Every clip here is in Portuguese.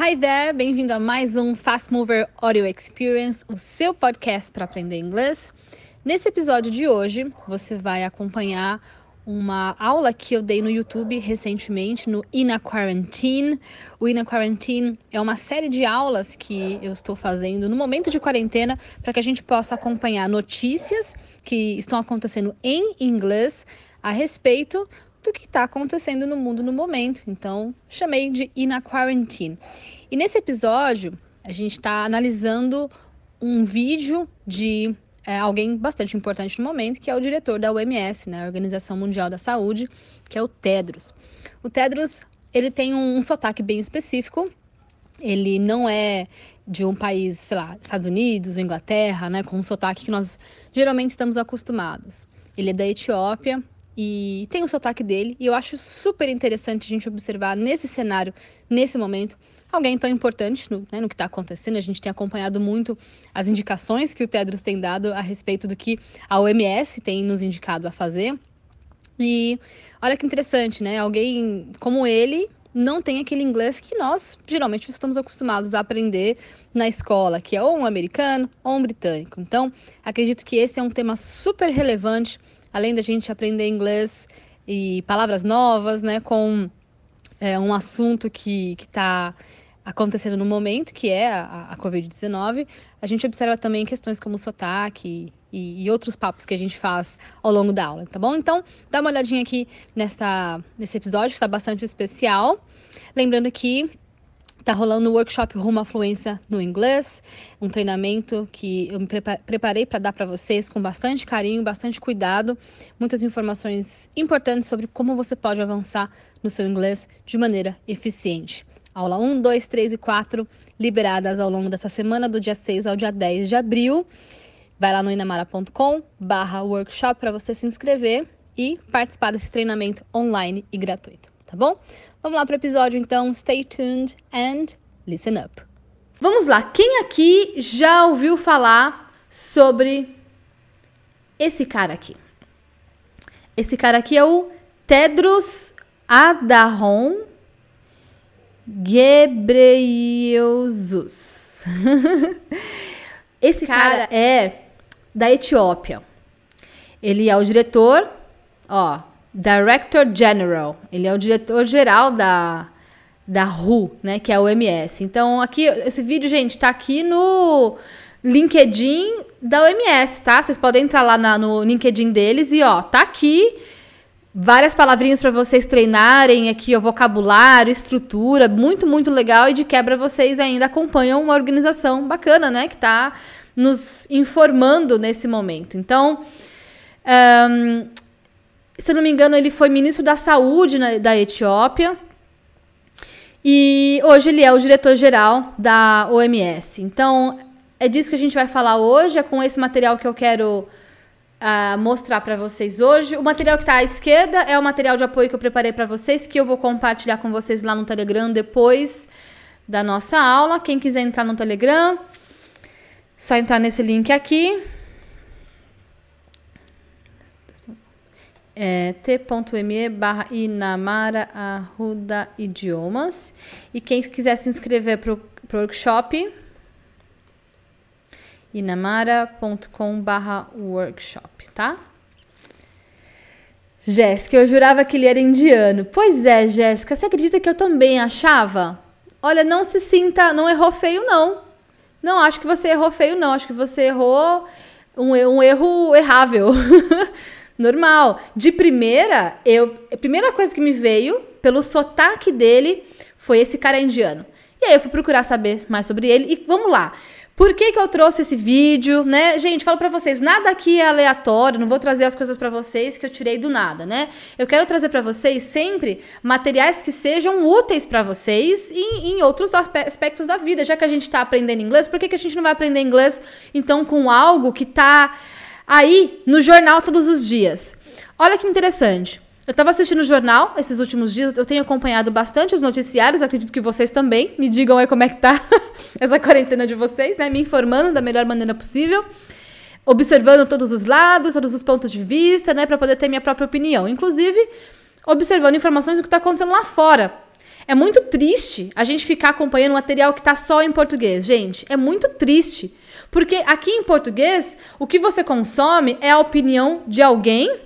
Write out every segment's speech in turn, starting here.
Hi there, bem-vindo a mais um Fast Mover Audio Experience, o seu podcast para aprender inglês. Nesse episódio de hoje, você vai acompanhar uma aula que eu dei no YouTube recentemente, no Ina Quarantine. O Ina Quarantine é uma série de aulas que eu estou fazendo no momento de quarentena para que a gente possa acompanhar notícias que estão acontecendo em inglês a respeito do que está acontecendo no mundo no momento. Então, chamei de Ina Quarantine. E nesse episódio, a gente está analisando um vídeo de é, alguém bastante importante no momento, que é o diretor da OMS, né, a Organização Mundial da Saúde, que é o Tedros. O Tedros, ele tem um, um sotaque bem específico, ele não é de um país, sei lá, Estados Unidos ou Inglaterra, né, com um sotaque que nós geralmente estamos acostumados. Ele é da Etiópia e tem o sotaque dele, e eu acho super interessante a gente observar nesse cenário, nesse momento, alguém tão importante no, né, no que está acontecendo. A gente tem acompanhado muito as indicações que o Tedros tem dado a respeito do que a OMS tem nos indicado a fazer. E olha que interessante, né? Alguém como ele não tem aquele inglês que nós geralmente estamos acostumados a aprender na escola, que é ou um americano ou um britânico. Então, acredito que esse é um tema super relevante, além da gente aprender inglês e palavras novas, né, com é, um assunto que está acontecendo no momento, que é a, a Covid-19, a gente observa também questões como sotaque e, e, outros papos que a gente faz ao longo da aula, tá bom? Então, dá uma olhadinha aqui nesta, nesse episódio, que está bastante especial. Lembrando que Tá rolando o um workshop Rumo à Fluência no Inglês, um treinamento que eu me preparei para dar para vocês com bastante carinho, bastante cuidado, muitas informações importantes sobre como você pode avançar no seu inglês de maneira eficiente. Aula 1, 2, 3 e 4 liberadas ao longo dessa semana, do dia 6 ao dia 10 de abril. Vai lá no inamara.com barra workshop para você se inscrever e participar desse treinamento online e gratuito, tá bom? Vamos lá para o episódio então. Stay tuned and listen up. Vamos lá, quem aqui já ouviu falar sobre esse cara aqui? Esse cara aqui é o Tedros Adhanom Ghebreyesus. Esse cara, cara é da Etiópia. Ele é o diretor, ó, Director General. Ele é o diretor geral da da WHO, né, que é a OMS. Então, aqui esse vídeo, gente, tá aqui no LinkedIn da OMS, tá? Vocês podem entrar lá na, no LinkedIn deles e ó, tá aqui várias palavrinhas para vocês treinarem aqui o vocabulário, estrutura, muito, muito legal. E de quebra vocês ainda acompanham uma organização bacana, né? Que está nos informando nesse momento. Então, um, se não me engano, ele foi ministro da Saúde na, da Etiópia. E hoje ele é o diretor-geral da OMS. Então, é disso que a gente vai falar hoje. É com esse material que eu quero uh, mostrar para vocês hoje. O material que está à esquerda é o material de apoio que eu preparei para vocês, que eu vou compartilhar com vocês lá no Telegram depois da nossa aula. Quem quiser entrar no Telegram, só entrar nesse link aqui. É, t.me barra Inamara Arruda Idiomas. E quem quiser se inscrever para o workshop, inamara.com/workshop, tá? Jéssica, eu jurava que ele era indiano. Pois é, Jéssica, você acredita que eu também achava? Olha, não se sinta, não errou feio não. Não acho que você errou feio não, acho que você errou um, um erro errável. Normal. De primeira, eu, a primeira coisa que me veio pelo sotaque dele foi esse cara indiano. E aí eu fui procurar saber mais sobre ele e vamos lá. Por que, que eu trouxe esse vídeo, né? Gente, falo para vocês, nada aqui é aleatório, não vou trazer as coisas para vocês que eu tirei do nada, né? Eu quero trazer para vocês sempre materiais que sejam úteis para vocês em, em outros aspectos da vida. Já que a gente está aprendendo inglês, por que, que a gente não vai aprender inglês então com algo que tá aí no jornal todos os dias? Olha que interessante. Eu estava assistindo o jornal esses últimos dias, eu tenho acompanhado bastante os noticiários, acredito que vocês também. Me digam aí como é que tá essa quarentena de vocês, né? Me informando da melhor maneira possível, observando todos os lados, todos os pontos de vista, né, para poder ter minha própria opinião. Inclusive, observando informações do que está acontecendo lá fora. É muito triste a gente ficar acompanhando material que está só em português, gente. É muito triste. Porque aqui em português, o que você consome é a opinião de alguém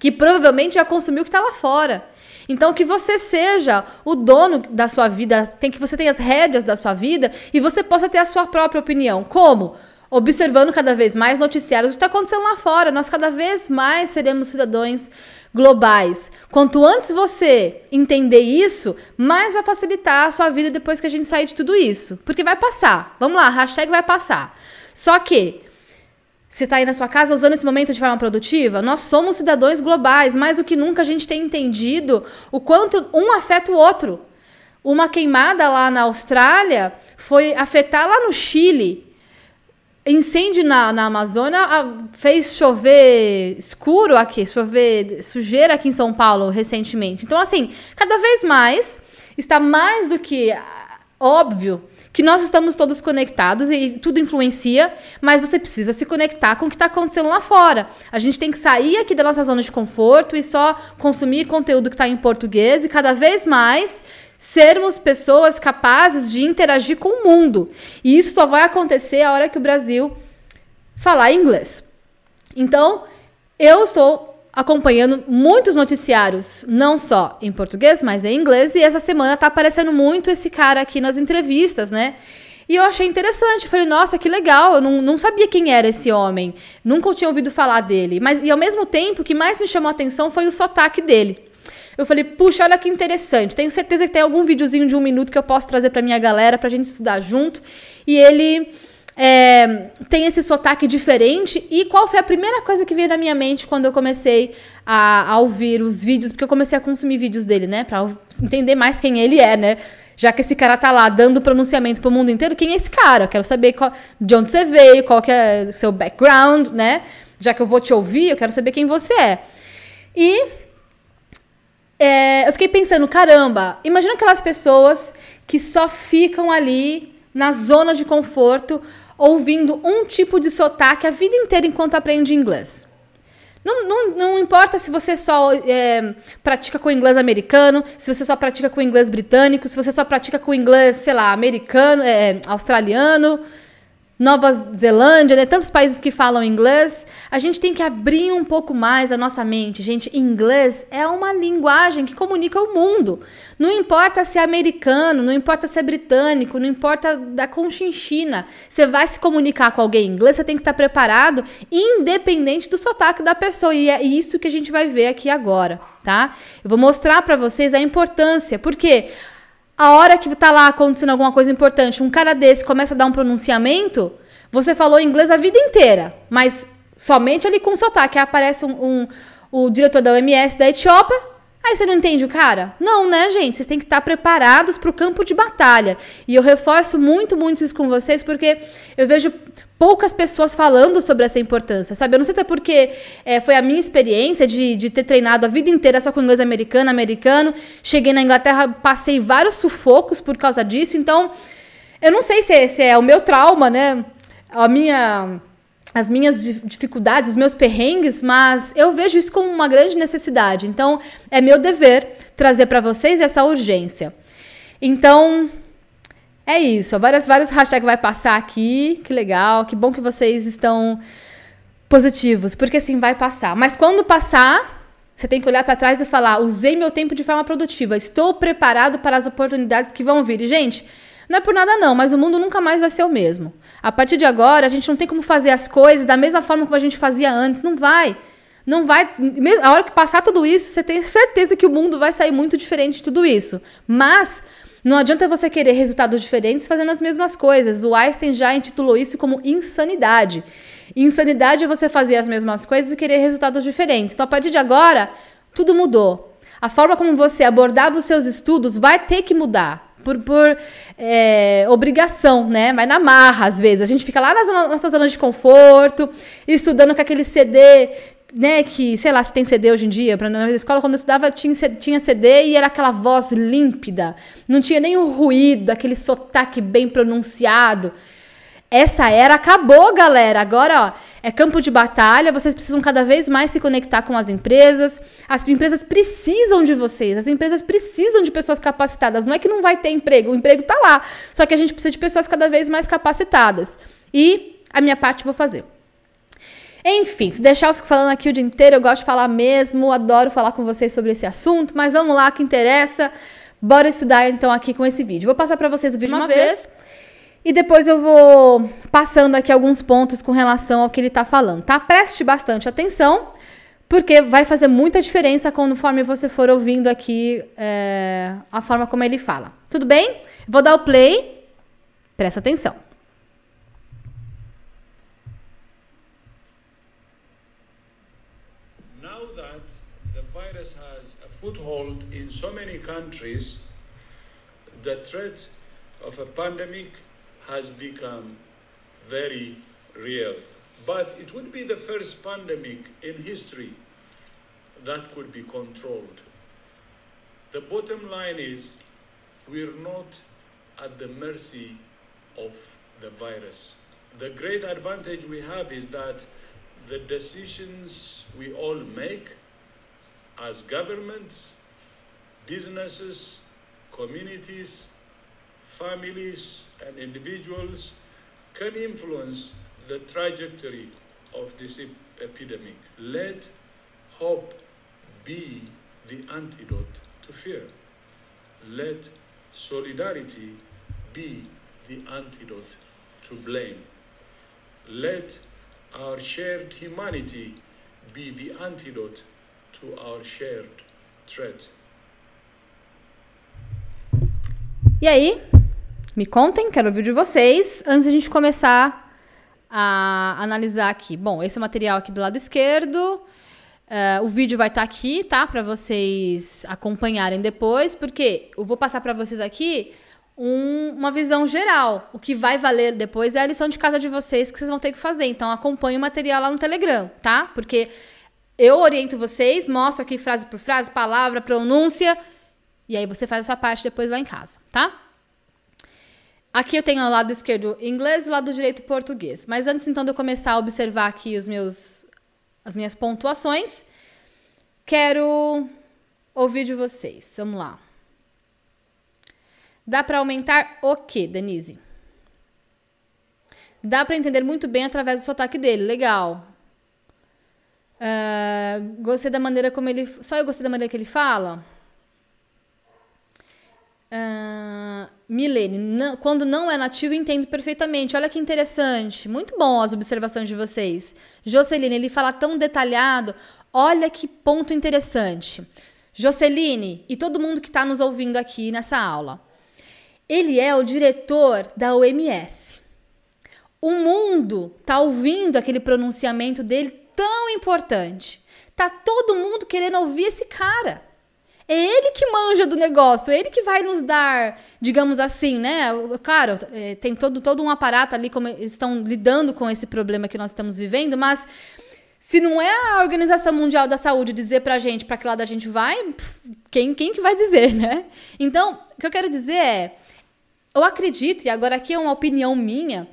que provavelmente já consumiu o que está lá fora. Então que você seja o dono da sua vida, tem que você tenha as rédeas da sua vida e você possa ter a sua própria opinião. Como? Observando cada vez mais noticiários do que está acontecendo lá fora. Nós cada vez mais seremos cidadãos globais. Quanto antes você entender isso, mais vai facilitar a sua vida depois que a gente sair de tudo isso. Porque vai passar. Vamos lá, hashtag vai passar. Só que você está aí na sua casa usando esse momento de forma produtiva? Nós somos cidadãos globais. Mais do que nunca a gente tem entendido o quanto um afeta o outro. Uma queimada lá na Austrália foi afetar lá no Chile incêndio na, na Amazônia fez chover escuro aqui, chover sujeira aqui em São Paulo recentemente. Então, assim, cada vez mais está mais do que óbvio que nós estamos todos conectados e tudo influencia, mas você precisa se conectar com o que está acontecendo lá fora. A gente tem que sair aqui da nossa zona de conforto e só consumir conteúdo que está em português e cada vez mais sermos pessoas capazes de interagir com o mundo. E isso só vai acontecer a hora que o Brasil falar inglês. Então, eu estou acompanhando muitos noticiários, não só em português, mas em inglês, e essa semana tá aparecendo muito esse cara aqui nas entrevistas, né? E eu achei interessante, falei, nossa, que legal, eu não, não sabia quem era esse homem, nunca tinha ouvido falar dele. Mas, e ao mesmo tempo, o que mais me chamou a atenção foi o sotaque dele. Eu falei, puxa, olha que interessante. Tenho certeza que tem algum videozinho de um minuto que eu posso trazer para minha galera pra gente estudar junto. E ele é, tem esse sotaque diferente. E qual foi a primeira coisa que veio na minha mente quando eu comecei a, a ouvir os vídeos? Porque eu comecei a consumir vídeos dele, né? Pra entender mais quem ele é, né? Já que esse cara tá lá dando pronunciamento pro mundo inteiro, quem é esse cara? Eu quero saber qual, de onde você veio, qual que é o seu background, né? Já que eu vou te ouvir, eu quero saber quem você é. E é, eu fiquei pensando, caramba, imagina aquelas pessoas que só ficam ali na zona de conforto, ouvindo um tipo de sotaque a vida inteira enquanto aprende inglês. Não, não, não importa se você só é, pratica com inglês americano, se você só pratica com inglês britânico, se você só pratica com inglês, sei lá, americano, é, australiano, Nova Zelândia, né? Tantos países que falam inglês. A gente tem que abrir um pouco mais a nossa mente. Gente, inglês é uma linguagem que comunica o mundo. Não importa se é americano, não importa se é britânico, não importa da conchinchina. Você vai se comunicar com alguém em inglês, você tem que estar preparado, independente do sotaque da pessoa. E é isso que a gente vai ver aqui agora, tá? Eu vou mostrar para vocês a importância, porque a hora que tá lá acontecendo alguma coisa importante, um cara desse começa a dar um pronunciamento, você falou inglês a vida inteira, mas somente ali com sotaque. Aí aparece um, um, o diretor da OMS da Etiópia, aí você não entende o cara? Não, né, gente? Vocês têm que estar preparados para o campo de batalha. E eu reforço muito, muito isso com vocês, porque eu vejo poucas pessoas falando sobre essa importância, sabe? Eu não sei se é porque é, foi a minha experiência de, de ter treinado a vida inteira só com inglês americano, americano. Cheguei na Inglaterra, passei vários sufocos por causa disso. Então, eu não sei se, é, se é o meu trauma, né? A minha as minhas dificuldades, os meus perrengues, mas eu vejo isso como uma grande necessidade. Então, é meu dever trazer para vocês essa urgência. Então, é isso. Várias, vários hashtags vai passar aqui. Que legal. Que bom que vocês estão positivos. Porque assim, vai passar. Mas quando passar, você tem que olhar para trás e falar: usei meu tempo de forma produtiva. Estou preparado para as oportunidades que vão vir. E, gente, não é por nada não, mas o mundo nunca mais vai ser o mesmo. A partir de agora, a gente não tem como fazer as coisas da mesma forma como a gente fazia antes. Não vai. Não vai. A hora que passar tudo isso, você tem certeza que o mundo vai sair muito diferente de tudo isso. Mas não adianta você querer resultados diferentes fazendo as mesmas coisas. O Einstein já intitulou isso como insanidade. Insanidade é você fazer as mesmas coisas e querer resultados diferentes. Então, a partir de agora, tudo mudou. A forma como você abordava os seus estudos vai ter que mudar. Por, por é, obrigação, né? Mas na marra, às vezes. A gente fica lá na nossa zona de conforto, estudando com aquele CD né, que, sei lá, se tem CD hoje em dia, para na escola, quando eu estudava, tinha, tinha CD e era aquela voz límpida, não tinha nenhum ruído, aquele sotaque bem pronunciado. Essa era acabou, galera. Agora, ó, é campo de batalha. Vocês precisam cada vez mais se conectar com as empresas. As empresas precisam de vocês. As empresas precisam de pessoas capacitadas. Não é que não vai ter emprego, o emprego tá lá. Só que a gente precisa de pessoas cada vez mais capacitadas. E a minha parte vou fazer. Enfim, se deixar eu fico falando aqui o dia inteiro, eu gosto de falar mesmo, adoro falar com vocês sobre esse assunto, mas vamos lá, que interessa. Bora estudar então aqui com esse vídeo. Vou passar para vocês o vídeo uma, uma vez. vez e depois eu vou passando aqui alguns pontos com relação ao que ele está falando, tá? Preste bastante atenção, porque vai fazer muita diferença conforme você for ouvindo aqui é, a forma como ele fala. Tudo bem? Vou dar o play. Presta atenção. Countries, the threat of a pandemic has become very real. But it would be the first pandemic in history that could be controlled. The bottom line is we're not at the mercy of the virus. The great advantage we have is that the decisions we all make as governments, businesses, communities, families, and individuals can influence the trajectory of this epidemic. Let hope be the antidote to fear. Let solidarity be the antidote to blame. Let our shared humanity be the antidote to our shared threat. E aí, Me contem, quero ouvir de vocês, antes de a gente começar a analisar aqui. Bom, esse é o material aqui do lado esquerdo. Uh, o vídeo vai estar tá aqui, tá? Para vocês acompanharem depois, porque eu vou passar para vocês aqui um, uma visão geral. O que vai valer depois é a lição de casa de vocês que vocês vão ter que fazer. Então, acompanhe o material lá no Telegram, tá? Porque eu oriento vocês, mostro aqui frase por frase, palavra, pronúncia, e aí você faz a sua parte depois lá em casa, tá? Aqui eu tenho ao lado esquerdo inglês e ao lado direito português. Mas antes então de eu começar a observar aqui os meus, as minhas pontuações, quero ouvir de vocês. Vamos lá. Dá para aumentar o que, Denise? Dá para entender muito bem através do sotaque dele. Legal. Uh, gostei da maneira como ele. Só eu gostei da maneira que ele fala? Uh, Milene, quando não é nativo, entendo perfeitamente. Olha que interessante. Muito bom as observações de vocês. Joceline, ele fala tão detalhado. Olha que ponto interessante. Joceline e todo mundo que está nos ouvindo aqui nessa aula. Ele é o diretor da OMS. O mundo está ouvindo aquele pronunciamento dele tão importante. Tá todo mundo querendo ouvir esse cara. É ele que manja do negócio, é ele que vai nos dar, digamos assim, né? Claro, é, tem todo, todo um aparato ali como estão lidando com esse problema que nós estamos vivendo, mas se não é a Organização Mundial da Saúde dizer pra gente para que lado a gente vai, quem, quem que vai dizer, né? Então, o que eu quero dizer é, eu acredito, e agora aqui é uma opinião minha,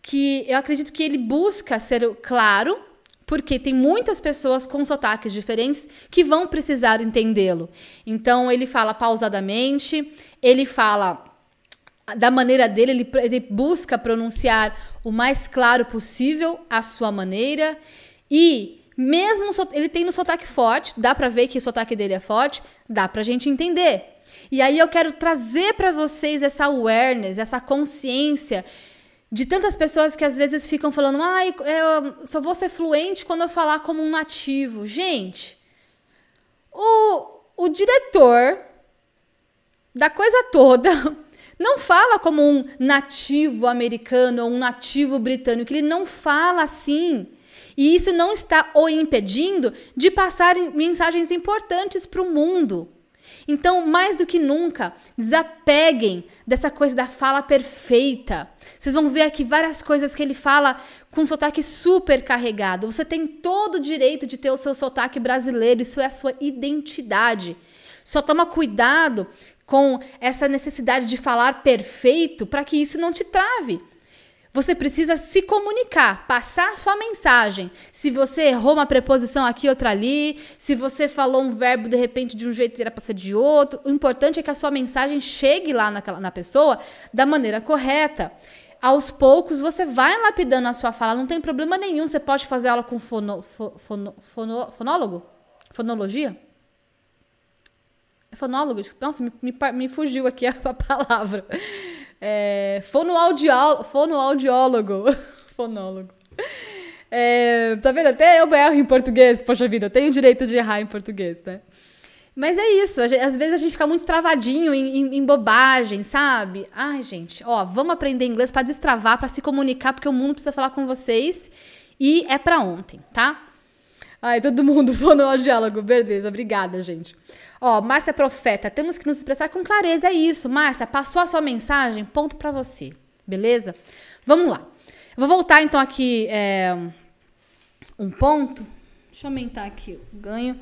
que eu acredito que ele busca ser claro porque tem muitas pessoas com sotaques diferentes que vão precisar entendê-lo. Então ele fala pausadamente, ele fala da maneira dele, ele, ele busca pronunciar o mais claro possível a sua maneira e mesmo ele tem no sotaque forte, dá para ver que o sotaque dele é forte, dá pra gente entender. E aí eu quero trazer para vocês essa awareness, essa consciência de tantas pessoas que às vezes ficam falando, ah, eu só vou ser fluente quando eu falar como um nativo. Gente, o, o diretor da coisa toda não fala como um nativo americano ou um nativo britânico, ele não fala assim. E isso não está o impedindo de passar mensagens importantes para o mundo. Então, mais do que nunca, desapeguem dessa coisa da fala perfeita. Vocês vão ver aqui várias coisas que ele fala com um sotaque super carregado. Você tem todo o direito de ter o seu sotaque brasileiro, isso é a sua identidade. Só toma cuidado com essa necessidade de falar perfeito para que isso não te trave. Você precisa se comunicar, passar a sua mensagem. Se você errou uma preposição aqui, outra ali, se você falou um verbo de repente de um jeito e era para ser de outro, o importante é que a sua mensagem chegue lá naquela, na pessoa da maneira correta. Aos poucos você vai lapidando a sua fala, não tem problema nenhum. Você pode fazer aula com fono, fono, fono, fonólogo? Fonologia? É fonólogo? Nossa, me, me, me fugiu aqui a, a palavra. É, fonoaudiólogo. Fonoaudiólogo. Fonólogo. É, tá vendo? Até eu erro em português, poxa vida, eu tenho direito de errar em português, né? Mas é isso, às vezes a gente fica muito travadinho em, em, em bobagem, sabe? Ai, gente, ó, vamos aprender inglês para destravar, para se comunicar, porque o mundo precisa falar com vocês e é para ontem, tá? Ai, todo mundo fonoaudiólogo, beleza, obrigada, gente. Ó, Márcia Profeta, temos que nos expressar com clareza, é isso. Márcia, passou a sua mensagem? Ponto para você, beleza? Vamos lá. Eu vou voltar então aqui é, um ponto. Deixa eu aumentar aqui o ganho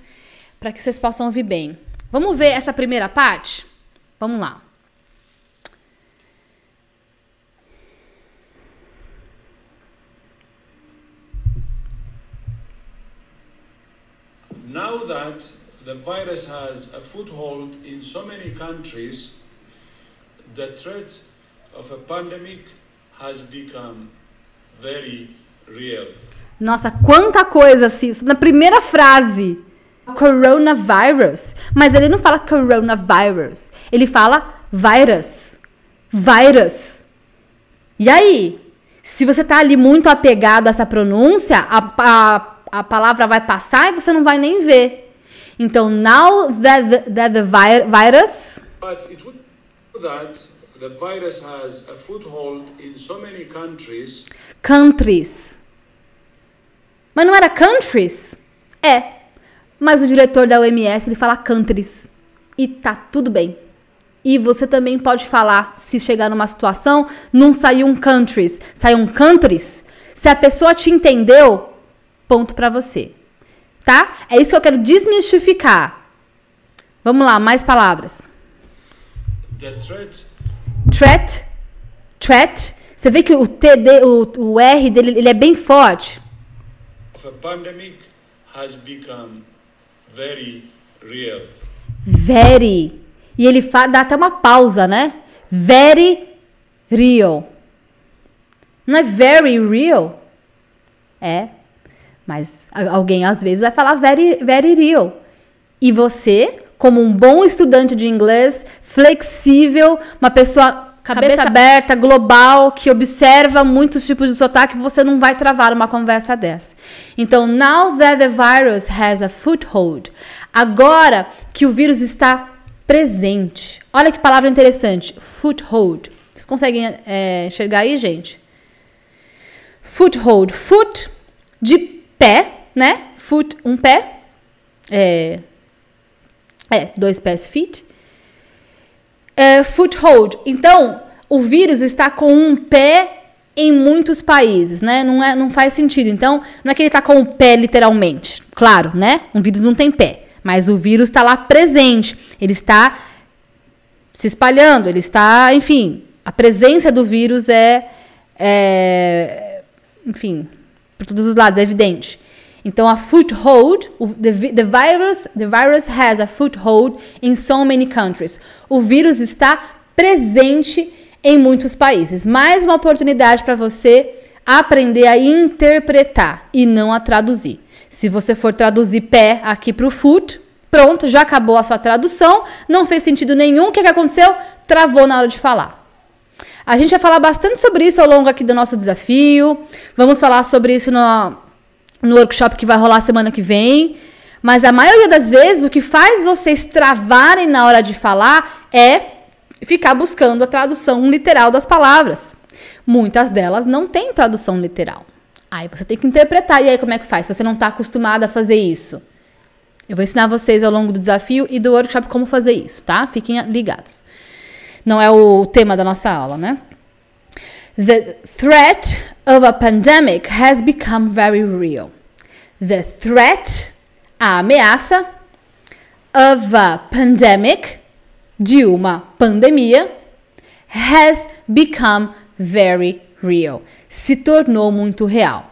para que vocês possam ouvir bem. Vamos ver essa primeira parte? Vamos lá. Now that the virus has a foothold in so many countries, the threat of a pandemic has become very real. Nossa, quanta coisa assim. Na primeira frase, coronavirus. Mas ele não fala coronavirus. Ele fala virus. Virus. E aí? Se você tá ali muito apegado a essa pronúncia, a, a, a palavra vai passar e você não vai nem ver. Então, now that the, that the vi virus. But it would that the virus has a foothold in so many countries. Countries. Mas não era countries? É. Mas o diretor da OMS ele fala countries. E tá tudo bem. E você também pode falar, se chegar numa situação, não saiu um countries, saiu um countries. Se a pessoa te entendeu, ponto para você tá? É isso que eu quero desmistificar. Vamos lá, mais palavras. The threat. Threat. Threat. Você vê que o T, o, o R dele ele é bem forte. A pandemic has become very real. Very. E ele dá até uma pausa, né? Very real. Não é very real? É mas alguém às vezes vai falar very, very real. E você, como um bom estudante de inglês, flexível, uma pessoa cabeça, cabeça aberta, global, que observa muitos tipos de sotaque, você não vai travar uma conversa dessa. Então, now that the virus has a foothold, agora que o vírus está presente. Olha que palavra interessante, foothold. Vocês conseguem é, enxergar aí, gente? Foothold, foot de pé, né? Foot, um pé. É, é dois pés, feet. É, foothold. Então, o vírus está com um pé em muitos países, né? Não, é, não faz sentido. Então, não é que ele está com o pé literalmente. Claro, né? Um vírus não tem pé. Mas o vírus está lá presente. Ele está se espalhando. Ele está, enfim. A presença do vírus é, é enfim, por todos os lados, é evidente. Então, a foothold, the, the, virus, the virus has a foothold in so many countries. O vírus está presente em muitos países. Mais uma oportunidade para você aprender a interpretar e não a traduzir. Se você for traduzir pé aqui para o foot, pronto, já acabou a sua tradução, não fez sentido nenhum. O que, que aconteceu? Travou na hora de falar. A gente vai falar bastante sobre isso ao longo aqui do nosso desafio. Vamos falar sobre isso no, no workshop que vai rolar semana que vem. Mas a maioria das vezes o que faz vocês travarem na hora de falar é ficar buscando a tradução literal das palavras. Muitas delas não têm tradução literal. Aí você tem que interpretar. E aí como é que faz? Se você não está acostumado a fazer isso. Eu vou ensinar vocês ao longo do desafio e do workshop como fazer isso, tá? Fiquem ligados não é o tema da nossa aula, né? The threat of a pandemic has become very real. The threat, a ameaça, of a pandemic, de uma pandemia, has become very real. Se tornou muito real.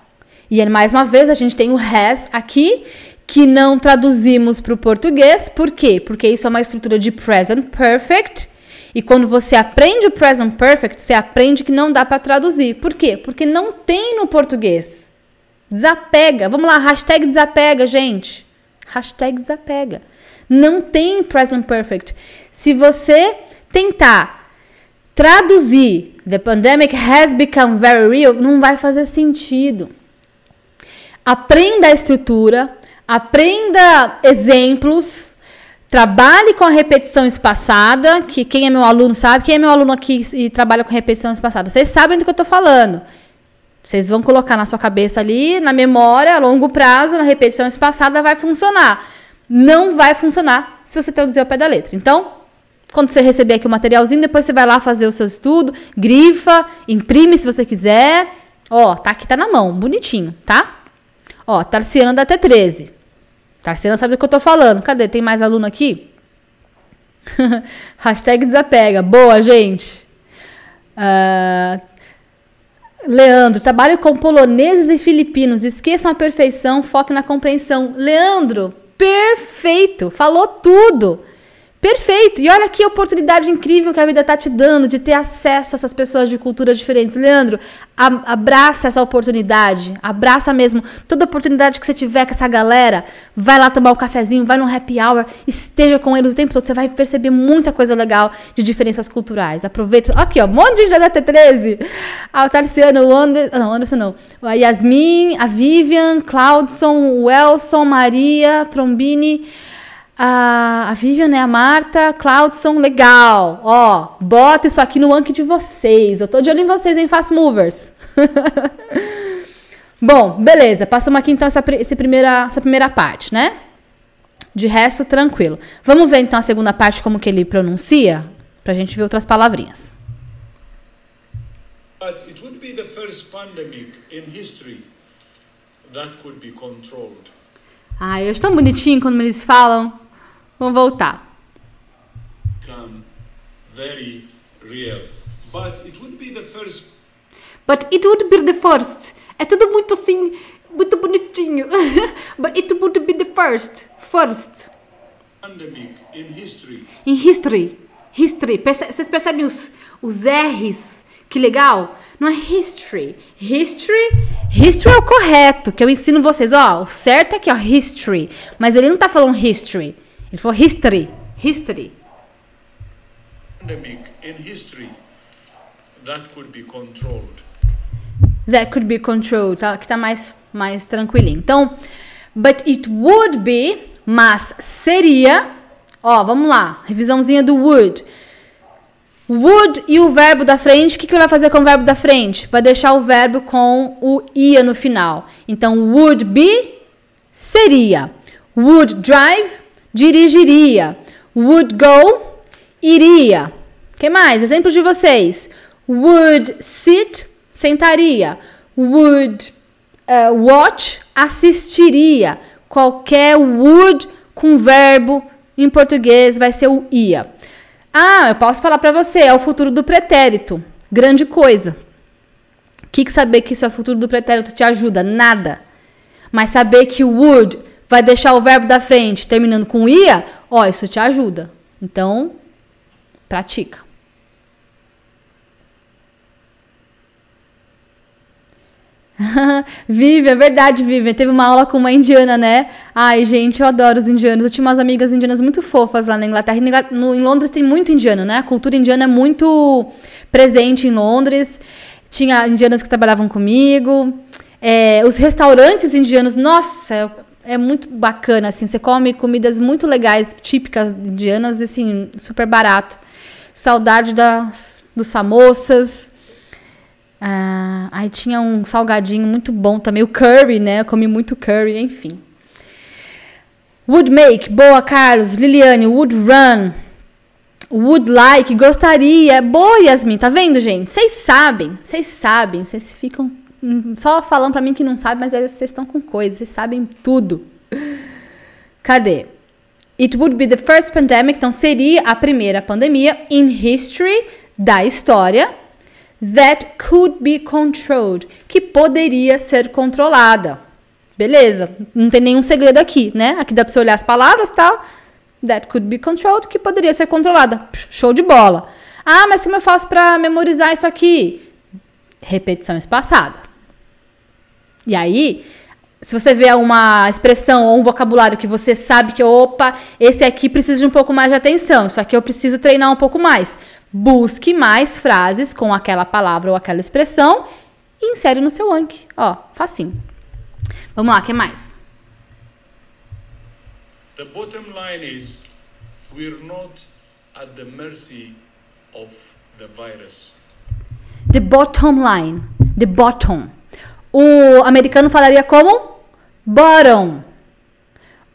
E mais uma vez a gente tem o has aqui, que não traduzimos para o português. Por quê? Porque isso é uma estrutura de present perfect. E quando você aprende o present perfect, você aprende que não dá para traduzir. Por quê? Porque não tem no português. Desapega. Vamos lá, hashtag desapega, gente. Hashtag desapega. Não tem present perfect. Se você tentar traduzir the pandemic has become very real, não vai fazer sentido. Aprenda a estrutura, aprenda exemplos, trabalhe com a repetição espaçada, que quem é meu aluno sabe, quem é meu aluno aqui e trabalha com repetição espaçada, vocês sabem do que eu estou falando. Vocês vão colocar na sua cabeça ali, na memória, a longo prazo, na repetição espaçada, vai funcionar. Não vai funcionar se você traduzir ao pé da letra. Então, quando você receber aqui o materialzinho, depois você vai lá fazer o seu estudo, grifa, imprime se você quiser. Ó, tá aqui, tá na mão, bonitinho, tá? Ó, Tarciana da T13. Tarciana sabe do que eu tô falando. Cadê? Tem mais aluno aqui? Hashtag desapega. Boa, gente. Uh, Leandro, trabalho com poloneses e filipinos. Esqueçam a perfeição, foque na compreensão. Leandro, perfeito. Falou tudo. Perfeito! E olha que oportunidade incrível que a vida está te dando de ter acesso a essas pessoas de culturas diferentes. Leandro, abraça essa oportunidade, abraça mesmo toda oportunidade que você tiver com essa galera. Vai lá tomar o um cafezinho, vai no happy hour, esteja com eles o tempo todo. Você vai perceber muita coisa legal de diferenças culturais. Aproveita. Aqui, ó, um monte de gente da T13. Ah, o Tarciano, o Anderson, não, Anderson não. A Yasmin, a Vivian, Claudson, o Elson, Maria, Trombini a, a Vivian, né, a Marta, Claudson, legal. Ó, bota isso aqui no Anki de vocês. Eu tô de olho em vocês, hein, Fast Movers. Bom, beleza. Passamos aqui então essa, essa, primeira, essa primeira parte, né? De resto, tranquilo. Vamos ver então a segunda parte, como que ele pronuncia? Pra gente ver outras palavrinhas. But it would be the first pandemic in history that could be controlled. Ai, eu acho tão bonitinho quando eles falam Vamos voltar. Very real. But it would be the first. But it would be the first. É tudo muito assim, muito bonitinho. But it would be the first. First. Pandemic in history. In history. History. Perce vocês percebem os, os R's? Que legal. Não é history. History, history é o correto, que eu ensino vocês. Ó, o certo é aqui, ó, history. Mas ele não tá falando history. Ele falou history. History. In history, that could be controlled. That could be controlled, tá? Que tá mais, mais tranquilinho. Então, but it would be, mas seria. Ó, vamos lá. Revisãozinha do would. Would e o verbo da frente, o que, que ele vai fazer com o verbo da frente? Vai deixar o verbo com o ia no final. Então, would be seria. Would drive dirigiria. Would go, iria. que mais? Exemplos de vocês. Would sit, sentaria. Would uh, watch, assistiria. Qualquer would com verbo em português vai ser o ia. Ah, eu posso falar para você, é o futuro do pretérito. Grande coisa. O que, que saber que isso é futuro do pretérito te ajuda? Nada. Mas saber que would vai deixar o verbo da frente terminando com ia, ó, isso te ajuda. Então, pratica. Vive, é verdade, Vive. Teve uma aula com uma indiana, né? Ai, gente, eu adoro os indianos. Eu tinha umas amigas indianas muito fofas lá na Inglaterra. No, em Londres tem muito indiano, né? A cultura indiana é muito presente em Londres. Tinha indianas que trabalhavam comigo. É, os restaurantes indianos, nossa, é muito bacana, assim. Você come comidas muito legais, típicas indianas, assim, super barato. Saudade das, dos samosas. Ah, aí tinha um salgadinho muito bom também, o curry, né? Eu comi muito curry, enfim. Would make, boa, Carlos. Liliane, would run. Would like, gostaria. Boa, Yasmin, tá vendo, gente? Vocês sabem, vocês sabem, vocês ficam só falando para mim que não sabe, mas vocês estão com coisas, vocês sabem tudo. Cadê? It would be the first pandemic, então seria a primeira pandemia in history da história that could be controlled, que poderia ser controlada. Beleza, não tem nenhum segredo aqui, né? Aqui dá para você olhar as palavras e tal. That could be controlled, que poderia ser controlada. Show de bola. Ah, mas como eu faço para memorizar isso aqui? Repetição espaçada. E aí, se você vê uma expressão ou um vocabulário que você sabe que, opa, esse aqui precisa de um pouco mais de atenção, isso aqui eu preciso treinar um pouco mais. Busque mais frases com aquela palavra ou aquela expressão e insere no seu Anki. Ó, facinho. Vamos lá, o que mais? The bottom line is we're not at the mercy of the virus. The bottom line. The bottom. O americano falaria como? Bottom.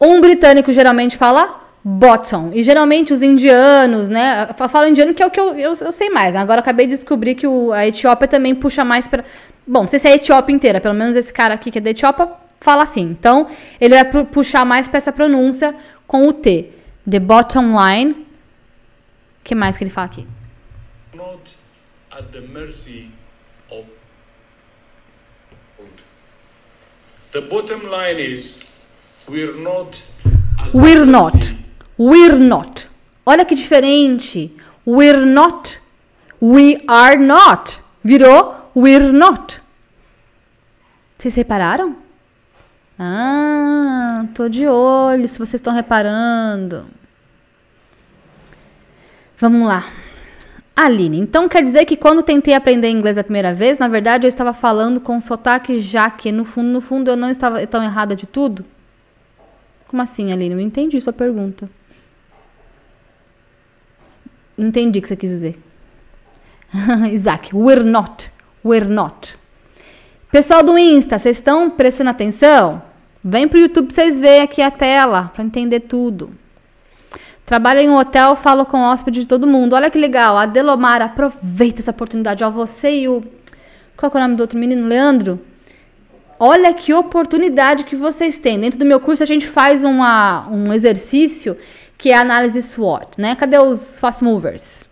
Um britânico geralmente fala bottom. E geralmente os indianos, né? Eu falo indiano que é o que eu, eu, eu sei mais. Né? Agora acabei de descobrir que o, a Etiópia também puxa mais para. Bom, não sei se é a Etiópia inteira, pelo menos esse cara aqui que é da Etiópia fala assim. Então, ele vai puxar mais para essa pronúncia com o T. The bottom line. O que mais que ele fala aqui? Not at the mercy of. The bottom line is we're not. We're not. We're not. Olha que diferente. We're not. We are not. Virou we're not. Vocês repararam? Ah, tô de olho se vocês estão reparando. Vamos lá. Aline, então quer dizer que quando tentei aprender inglês a primeira vez, na verdade eu estava falando com sotaque já que no fundo, no fundo eu não estava tão errada de tudo? Como assim, Aline? Não entendi sua pergunta. Não entendi o que você quis dizer. Isaac, we're not. We're not. Pessoal do Insta, vocês estão prestando atenção? Vem pro YouTube pra vocês verem aqui a tela, para entender tudo. Trabalho em um hotel, falo com hóspede de todo mundo. Olha que legal. A Delomar, aproveita essa oportunidade. Ó, você e o. Qual é o nome do outro menino? Leandro? Olha que oportunidade que vocês têm. Dentro do meu curso, a gente faz uma, um exercício que é a análise SWOT, né? Cadê os fast movers?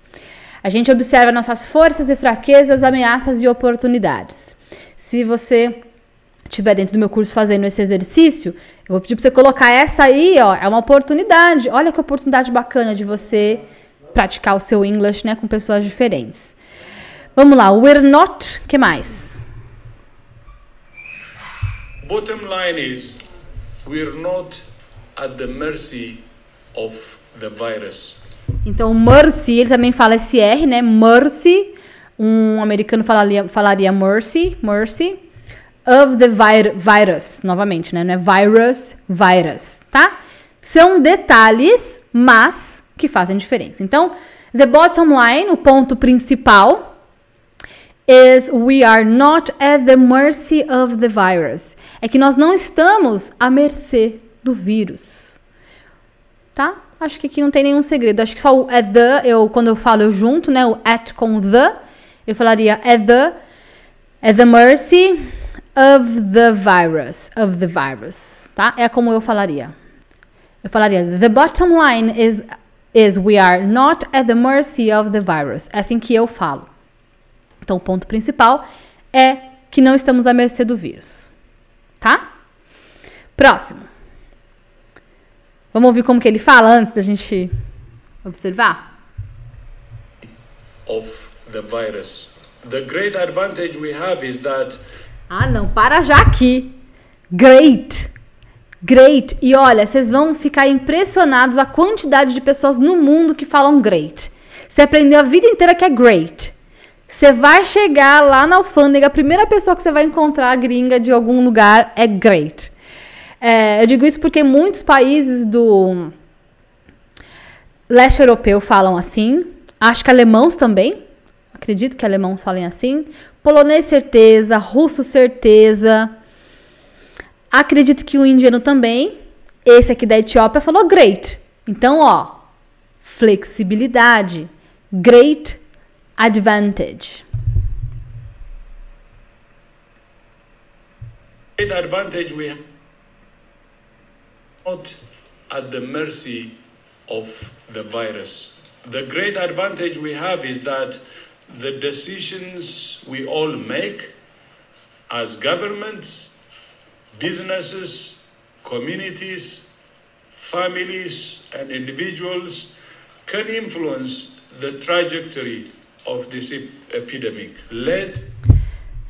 A gente observa nossas forças e fraquezas, ameaças e oportunidades. Se você estiver dentro do meu curso fazendo esse exercício, eu vou pedir para você colocar essa aí, ó, é uma oportunidade. Olha que oportunidade bacana de você praticar o seu English, né, com pessoas diferentes. Vamos lá, we're not, que mais? Bottom line is we're not at the mercy of the virus. Então, mercy, ele também fala esse R, né? Mercy. Um americano falaria, falaria mercy, mercy. Of the vir virus, novamente, né? Não é virus, virus, tá? São detalhes, mas que fazem diferença. Então, the bottom line, o ponto principal, is we are not at the mercy of the virus. É que nós não estamos à mercê do vírus. Tá? Acho que aqui não tem nenhum segredo. Acho que só o at the, eu, quando eu falo eu junto, né? O at com the, eu falaria at the, at the mercy of the virus. Of the virus. Tá? É como eu falaria. Eu falaria, the bottom line is, is we are not at the mercy of the virus. É assim que eu falo. Então, o ponto principal é que não estamos à mercê do vírus. Tá? Próximo. Vamos ouvir como que ele fala antes da gente observar? of the virus. The great advantage we have is that Ah, não, para já aqui. Great. Great. E olha, vocês vão ficar impressionados a quantidade de pessoas no mundo que falam great. Você aprendeu a vida inteira que é great. Você vai chegar lá na alfândega, a primeira pessoa que você vai encontrar gringa de algum lugar é great. É, eu digo isso porque muitos países do leste europeu falam assim. Acho que alemãos também. Acredito que alemãos falem assim. Polonês, certeza. Russo, certeza. Acredito que o indiano também. Esse aqui da Etiópia falou great. Então, ó, flexibilidade. Great advantage. great advantage we have not at the mercy of the virus. The great advantage we have is that the decisions we all make as governments, businesses, communities, families, and individuals can influence the trajectory of this epidemic. Let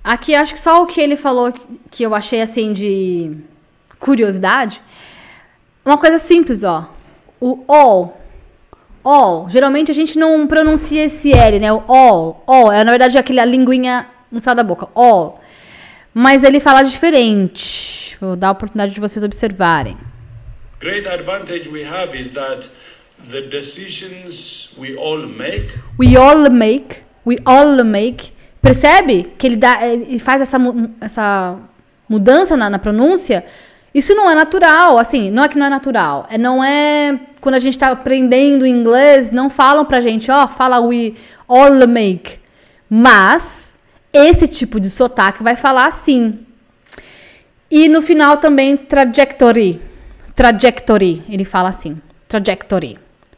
Aqui acho que só o que ele falou que eu achei assim de curiosidade. Uma coisa simples, ó. O all. All. Geralmente a gente não pronuncia esse L, né? O all. All. É na verdade aquela linguinha no céu da boca. All. Mas ele fala diferente. Vou dar a oportunidade de vocês observarem. great advantage we have is that the decisions we all make We all make. We all make. Percebe que ele, dá, ele faz essa, essa mudança na, na pronúncia? Isso não é natural, assim, não é que não é natural. É, não é. Quando a gente tá aprendendo inglês, não falam pra gente, ó, fala we all make. Mas, esse tipo de sotaque vai falar assim. E no final também, trajectory. Trajectory, ele fala assim. Trajectory.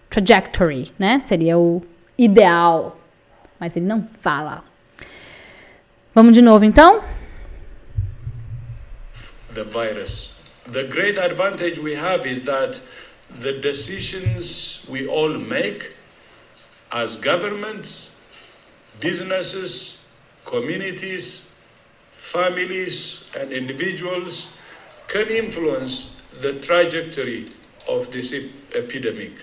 Trajectory, né? Seria o ideal. Mas ele não fala. Vamos de novo então? the virus. The great advantage we have is that the decisions we all make as governments, businesses, communities, families, and individuals can influence the trajectory of this epidemic.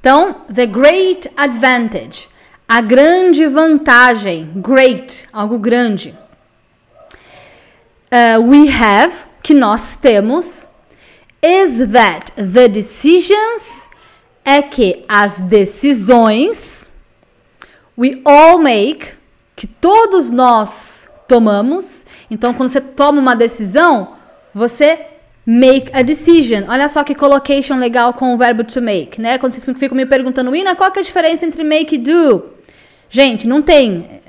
Então, the great advantage. A grande vantagem. Great, algo grande. Uh, we have, que nós temos, is that the decisions é que as decisões we all make, que todos nós tomamos. Então, quando você toma uma decisão, você make a decision. Olha só que collocation legal com o verbo to make, né? Quando vocês ficam me perguntando, Ina, qual que é a diferença entre make e do? Gente, não tem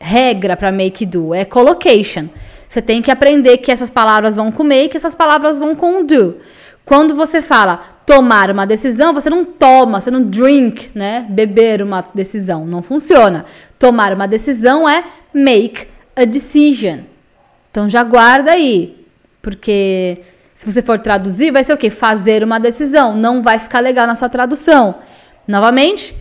regra para make e do, é collocation. Você tem que aprender que essas palavras vão com make, essas palavras vão com do. Quando você fala tomar uma decisão, você não toma, você não drink, né? Beber uma decisão, não funciona. Tomar uma decisão é make a decision. Então já guarda aí, porque se você for traduzir, vai ser o quê? Fazer uma decisão, não vai ficar legal na sua tradução. Novamente,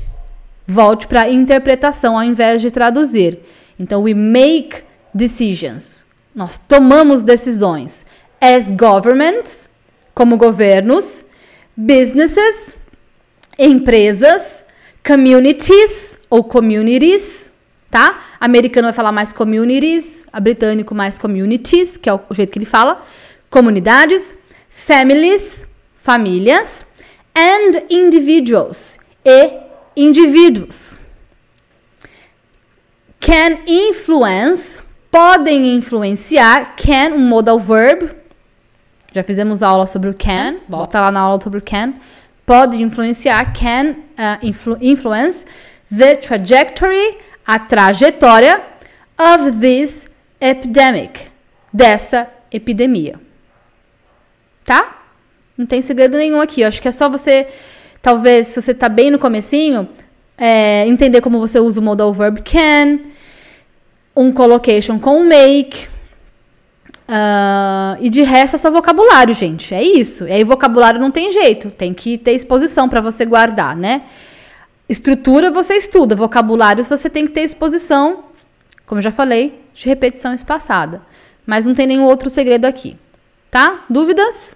volte para interpretação ao invés de traduzir. Então, we make decisions. Nós tomamos decisões. As governments, como governos, businesses, empresas, communities ou communities, tá? Americano vai falar mais communities, a britânico mais communities, que é o jeito que ele fala, comunidades, families, famílias, and individuals e indivíduos. Can influence, podem influenciar, can, um modal verb. Já fizemos aula sobre o can, volta lá na aula sobre o can. Pode influenciar, can uh, influ influence the trajectory, a trajetória of this epidemic, dessa epidemia. Tá? Não tem segredo nenhum aqui. Eu acho que é só você, talvez, se você tá bem no comecinho, é, entender como você usa o modal verb can, um collocation com make. Uh, e de resto é só vocabulário, gente. É isso. E aí, vocabulário não tem jeito. Tem que ter exposição para você guardar, né? Estrutura você estuda, vocabulário você tem que ter exposição, como eu já falei, de repetição espaçada. Mas não tem nenhum outro segredo aqui. Tá? Dúvidas?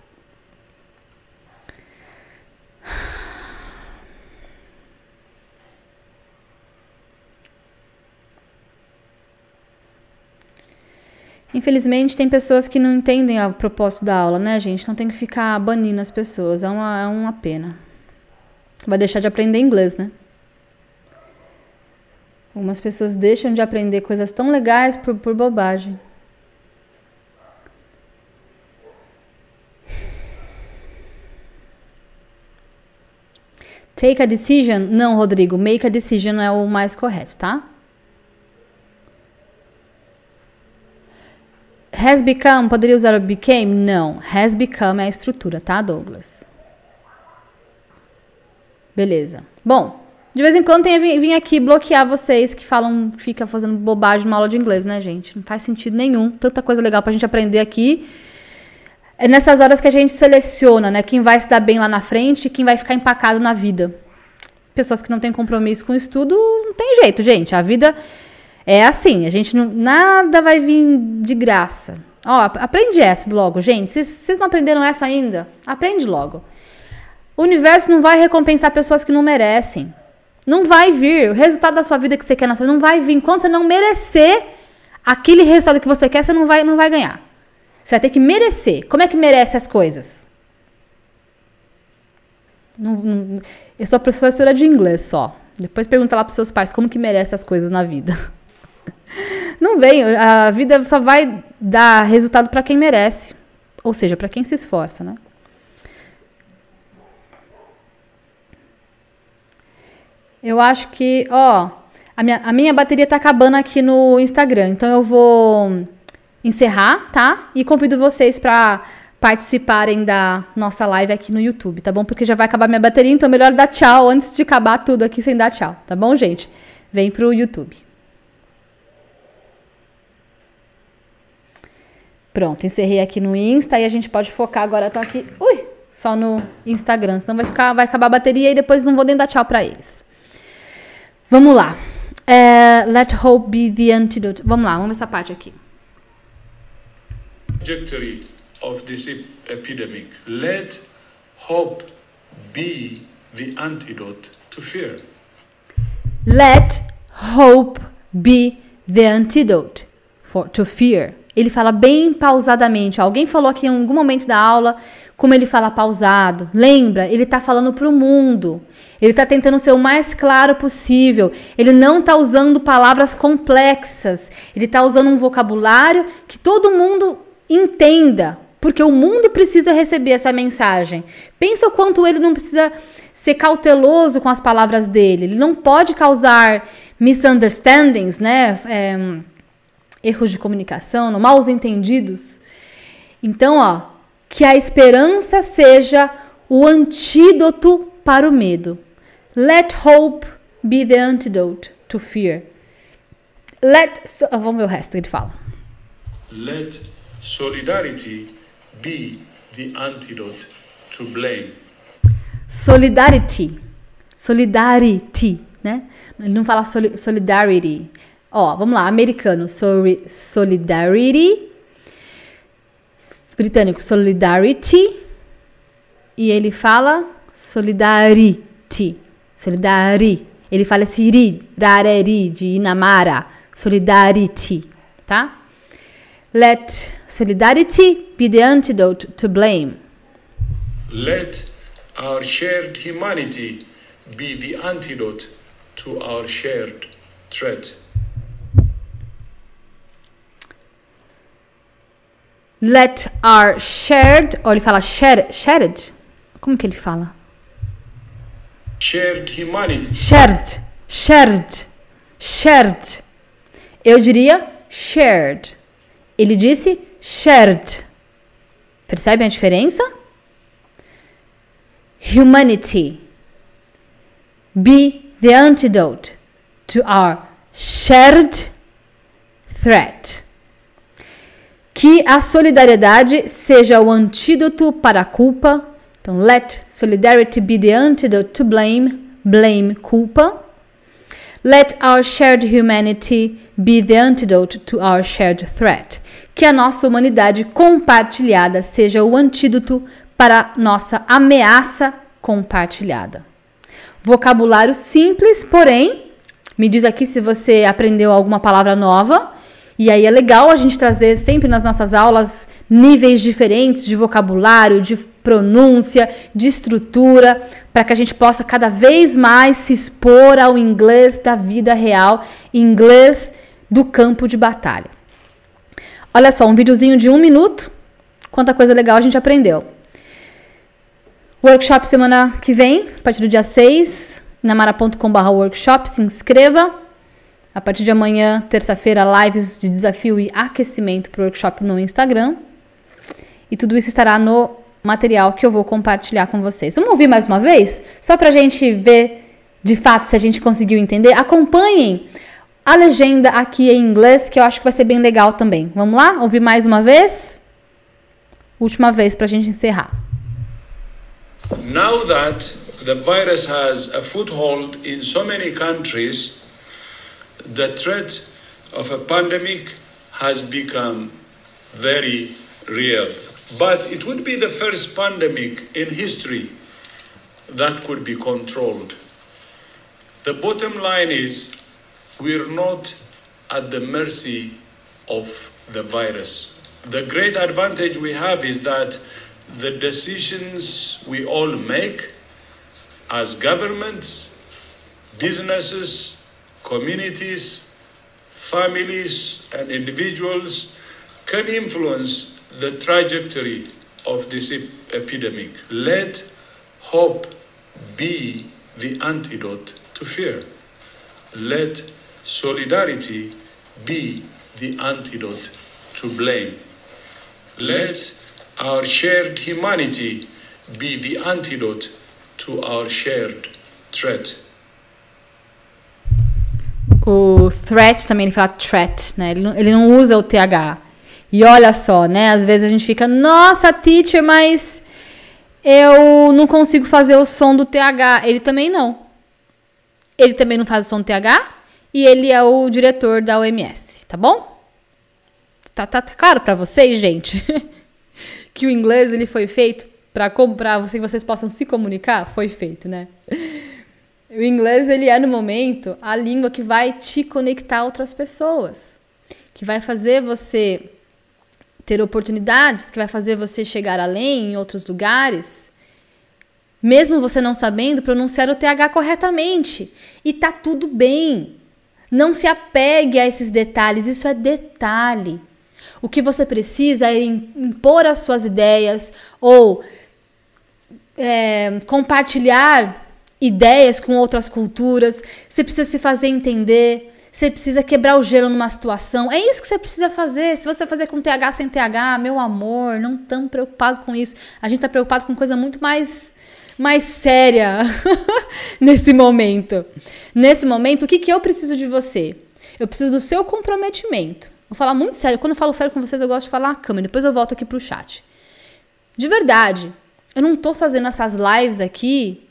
Infelizmente, tem pessoas que não entendem o propósito da aula, né, gente? Então tem que ficar banindo as pessoas. É uma, é uma pena. Vai deixar de aprender inglês, né? Algumas pessoas deixam de aprender coisas tão legais por, por bobagem. Take a decision? Não, Rodrigo. Make a decision é o mais correto, tá? Has become, poderia usar o became? Não. Has become é a estrutura, tá, Douglas? Beleza. Bom, De vez em quando tem vir aqui bloquear vocês que falam, fica fazendo bobagem numa aula de inglês, né, gente? Não faz sentido nenhum. Tanta coisa legal pra gente aprender aqui. É nessas horas que a gente seleciona, né? Quem vai se dar bem lá na frente e quem vai ficar empacado na vida. Pessoas que não têm compromisso com o estudo, não tem jeito, gente. A vida é assim, a gente não. Nada vai vir de graça. Ó, aprende essa logo, gente. Vocês não aprenderam essa ainda? Aprende logo. O universo não vai recompensar pessoas que não merecem. Não vai vir. O resultado da sua vida que você quer na sua vida não vai vir. Enquanto você não merecer aquele resultado que você quer, você não vai, não vai ganhar. Você vai ter que merecer. Como é que merece as coisas? Não, não, eu sou professora de inglês só. Depois pergunta lá para seus pais como que merece as coisas na vida. Não vem, a vida só vai dar resultado para quem merece, ou seja, para quem se esforça, né? Eu acho que, ó, a minha, a minha bateria tá acabando aqui no Instagram, então eu vou encerrar, tá? E convido vocês para participarem da nossa live aqui no YouTube, tá bom? Porque já vai acabar minha bateria, então é melhor dar tchau antes de acabar tudo aqui sem dar tchau, tá bom, gente? Vem pro YouTube. Pronto, encerrei aqui no Insta e a gente pode focar agora, tô aqui, ui, só no Instagram, senão vai ficar, vai acabar a bateria e depois não vou nem dar tchau para eles. Vamos lá. É, let hope be the antidote. Vamos lá, vamos essa parte aqui. Trajectory of this epidemic. Let hope be the antidote to fear. Let hope be the antidote for, to fear. Ele fala bem pausadamente. Alguém falou aqui em algum momento da aula como ele fala pausado. Lembra? Ele está falando para o mundo. Ele está tentando ser o mais claro possível. Ele não está usando palavras complexas. Ele está usando um vocabulário que todo mundo entenda. Porque o mundo precisa receber essa mensagem. Pensa o quanto ele não precisa ser cauteloso com as palavras dele. Ele não pode causar misunderstandings, né? É, erros de comunicação, maus entendidos. Então, ó, que a esperança seja o antídoto para o medo. Let hope be the antidote to fear. Let, so, vamos ver o resto que ele fala. Let solidarity be the antidote to blame. Solidarity. Solidarity, né? Ele não fala solidarity. Ó, vamos lá, americano, solidarity. Britânico, solidarity. E ele fala solidarity. Solidari. Ele fala esse ri, rareri, de Inamara. Solidarity, tá? Let solidarity be the antidote to blame. Let our shared humanity be the antidote to our shared threat. Let our shared, ou ele fala shared, shared? Como que ele fala? Shared humanity. Shared, shared, shared. Eu diria shared. Ele disse shared. Percebem a diferença? Humanity. Be the antidote to our shared threat. Que a solidariedade seja o antídoto para a culpa. Então, let solidarity be the antidote to blame. Blame, culpa. Let our shared humanity be the antidote to our shared threat. Que a nossa humanidade compartilhada seja o antídoto para nossa ameaça compartilhada. Vocabulário simples, porém, me diz aqui se você aprendeu alguma palavra nova e aí é legal a gente trazer sempre nas nossas aulas níveis diferentes de vocabulário, de pronúncia, de estrutura, para que a gente possa cada vez mais se expor ao inglês da vida real, inglês do campo de batalha. Olha só, um videozinho de um minuto. Quanta coisa legal a gente aprendeu. Workshop semana que vem, a partir do dia 6, namara.com/workshop, se inscreva. A partir de amanhã, terça-feira, lives de desafio e aquecimento para o workshop no Instagram. E tudo isso estará no material que eu vou compartilhar com vocês. Vamos ouvir mais uma vez? Só para a gente ver de fato se a gente conseguiu entender, acompanhem a legenda aqui em inglês, que eu acho que vai ser bem legal também. Vamos lá? Ouvir mais uma vez? Última vez para a gente encerrar. Now that the virus has a foothold in so many countries, the threat of a pandemic has become very real. But it would be the first pandemic in history that could be controlled. The bottom line is we're not at the mercy of the virus. The great advantage we have is that the decisions we all make as governments, businesses, communities, families, and individuals can influence the trajectory of this epidemic. Let hope be the antidote to fear. Let solidarity be the antidote to blame. Let our shared humanity be the antidote to our shared threat. O threat também ele fala threat, né? Ele não, ele não usa o TH. E olha só, né? Às vezes a gente fica, nossa, teacher, mas eu não consigo fazer o som do TH. Ele também não. Ele também não faz o som do TH e ele é o diretor da OMS, tá bom? Tá, tá, tá claro para vocês, gente? que o inglês ele foi feito para comprar, você que vocês possam se comunicar, foi feito, né? O inglês ele é no momento a língua que vai te conectar a outras pessoas, que vai fazer você ter oportunidades, que vai fazer você chegar além em outros lugares, mesmo você não sabendo pronunciar o TH corretamente. E tá tudo bem. Não se apegue a esses detalhes, isso é detalhe. O que você precisa é impor as suas ideias ou é, compartilhar ideias com outras culturas. Você precisa se fazer entender. Você precisa quebrar o gelo numa situação. É isso que você precisa fazer. Se você fazer com TH sem TH, meu amor, não estamos preocupados com isso. A gente está preocupado com coisa muito mais mais séria nesse momento. Nesse momento, o que, que eu preciso de você? Eu preciso do seu comprometimento. Vou falar muito sério. Quando eu falo sério com vocês, eu gosto de falar a câmera. Depois eu volto aqui pro chat. De verdade, eu não tô fazendo essas lives aqui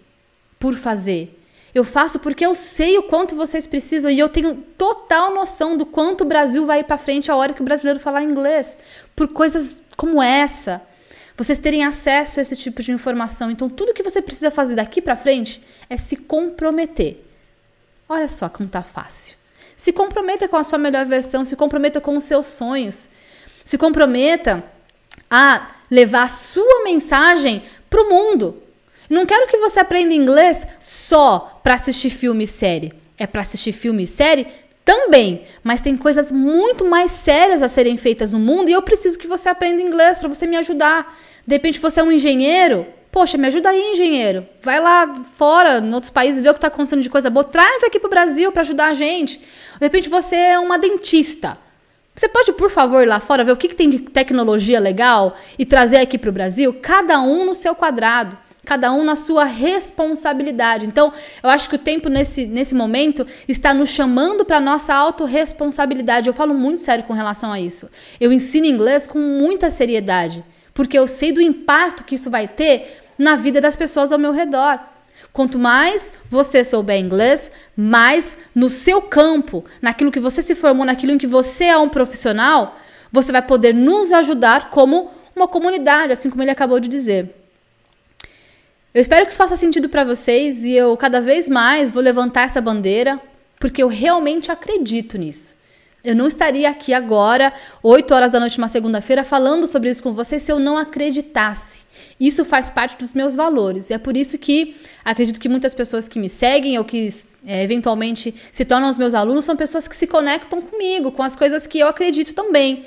por fazer. Eu faço porque eu sei o quanto vocês precisam e eu tenho total noção do quanto o Brasil vai para frente a hora que o brasileiro falar inglês. Por coisas como essa. Vocês terem acesso a esse tipo de informação. Então, tudo que você precisa fazer daqui para frente é se comprometer. Olha só como tá fácil. Se comprometa com a sua melhor versão, se comprometa com os seus sonhos. Se comprometa a levar a sua mensagem para o mundo. Não quero que você aprenda inglês só para assistir filme e série. É para assistir filme e série também, mas tem coisas muito mais sérias a serem feitas no mundo e eu preciso que você aprenda inglês para você me ajudar. De repente você é um engenheiro, poxa, me ajuda aí, engenheiro. Vai lá fora, em outros países, ver o que está acontecendo de coisa boa, traz aqui para o Brasil para ajudar a gente. De repente você é uma dentista. Você pode, por favor, ir lá fora ver o que, que tem de tecnologia legal e trazer aqui para o Brasil? Cada um no seu quadrado cada um na sua responsabilidade. Então, eu acho que o tempo nesse, nesse momento está nos chamando para nossa autorresponsabilidade. Eu falo muito sério com relação a isso. Eu ensino inglês com muita seriedade, porque eu sei do impacto que isso vai ter na vida das pessoas ao meu redor. Quanto mais você souber inglês, mais no seu campo, naquilo que você se formou, naquilo em que você é um profissional, você vai poder nos ajudar como uma comunidade, assim como ele acabou de dizer. Eu espero que isso faça sentido para vocês e eu cada vez mais vou levantar essa bandeira porque eu realmente acredito nisso. Eu não estaria aqui agora, 8 horas da noite, uma segunda-feira, falando sobre isso com vocês se eu não acreditasse. Isso faz parte dos meus valores. E é por isso que acredito que muitas pessoas que me seguem ou que é, eventualmente se tornam os meus alunos são pessoas que se conectam comigo, com as coisas que eu acredito também.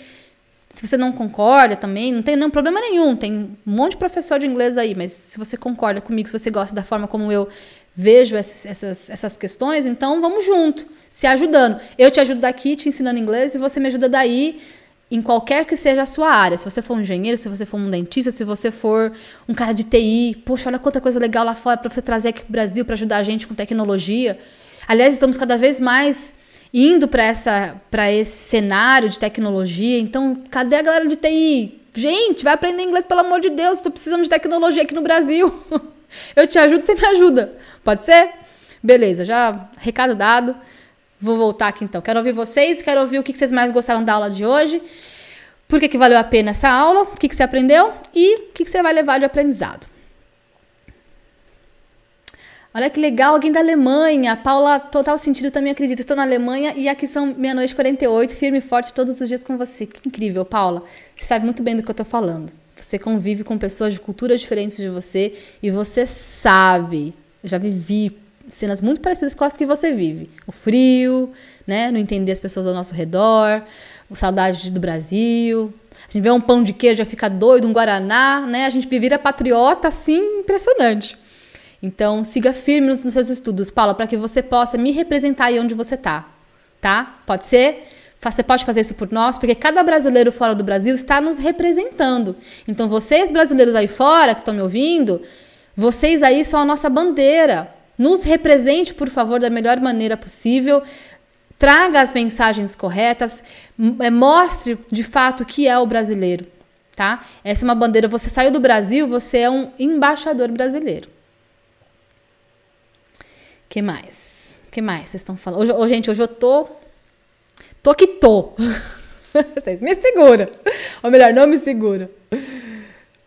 Se você não concorda também, não tem nenhum problema nenhum. Tem um monte de professor de inglês aí, mas se você concorda comigo, se você gosta da forma como eu vejo essas, essas, essas questões, então vamos junto, se ajudando. Eu te ajudo daqui, te ensinando inglês, e você me ajuda daí, em qualquer que seja a sua área. Se você for um engenheiro, se você for um dentista, se você for um cara de TI, poxa, olha quanta coisa legal lá fora para você trazer aqui para o Brasil para ajudar a gente com tecnologia. Aliás, estamos cada vez mais indo para essa para esse cenário de tecnologia. Então, cadê a galera de TI? Gente, vai aprender inglês pelo amor de Deus. Estou precisando de tecnologia aqui no Brasil. Eu te ajudo, você me ajuda. Pode ser? Beleza, já recado dado. Vou voltar aqui então. Quero ouvir vocês, quero ouvir o que vocês mais gostaram da aula de hoje. Por que, que valeu a pena essa aula? O que, que você aprendeu? E o que, que você vai levar de aprendizado? Olha que legal, alguém da Alemanha. Paula, total sentido, também acredito. Estou na Alemanha e aqui são meia-noite e 48, firme e forte todos os dias com você. Que incrível, Paula. Você sabe muito bem do que eu estou falando. Você convive com pessoas de culturas diferentes de você e você sabe. Eu já vivi cenas muito parecidas com as que você vive. O frio, né? Não entender as pessoas ao nosso redor, o saudade do Brasil. A gente vê um pão de queijo, já fica doido, um guaraná, né? A gente vira patriota assim, impressionante. Então, siga firme nos, nos seus estudos, Paula, para que você possa me representar aí onde você tá, tá? Pode ser? Você pode fazer isso por nós, porque cada brasileiro fora do Brasil está nos representando. Então, vocês brasileiros aí fora que estão me ouvindo, vocês aí são a nossa bandeira. Nos represente, por favor, da melhor maneira possível. Traga as mensagens corretas, é, mostre de fato o que é o brasileiro, tá? Essa é uma bandeira. Você saiu do Brasil, você é um embaixador brasileiro que mais? que mais vocês estão falando? Hoje, oh, gente, hoje eu tô. Tô que tô. Vocês me segura. Ou melhor, não me segura.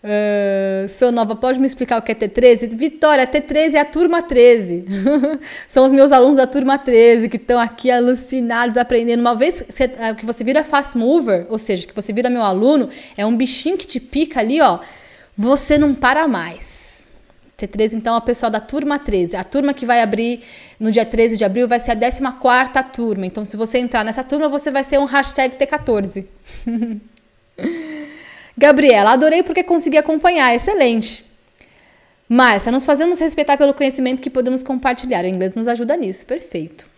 Uh, sou nova, pode me explicar o que é T13? Vitória, T13 é a turma 13. São os meus alunos da turma 13 que estão aqui alucinados, aprendendo. Uma vez é, que você vira fast mover, ou seja, que você vira meu aluno, é um bichinho que te pica ali, ó. Você não para mais. T13, então, é a pessoa da turma 13. A turma que vai abrir no dia 13 de abril vai ser a 14 turma. Então, se você entrar nessa turma, você vai ser um hashtag T14. Gabriela, adorei porque consegui acompanhar. Excelente. Márcia, nos fazemos respeitar pelo conhecimento que podemos compartilhar. O inglês nos ajuda nisso. Perfeito.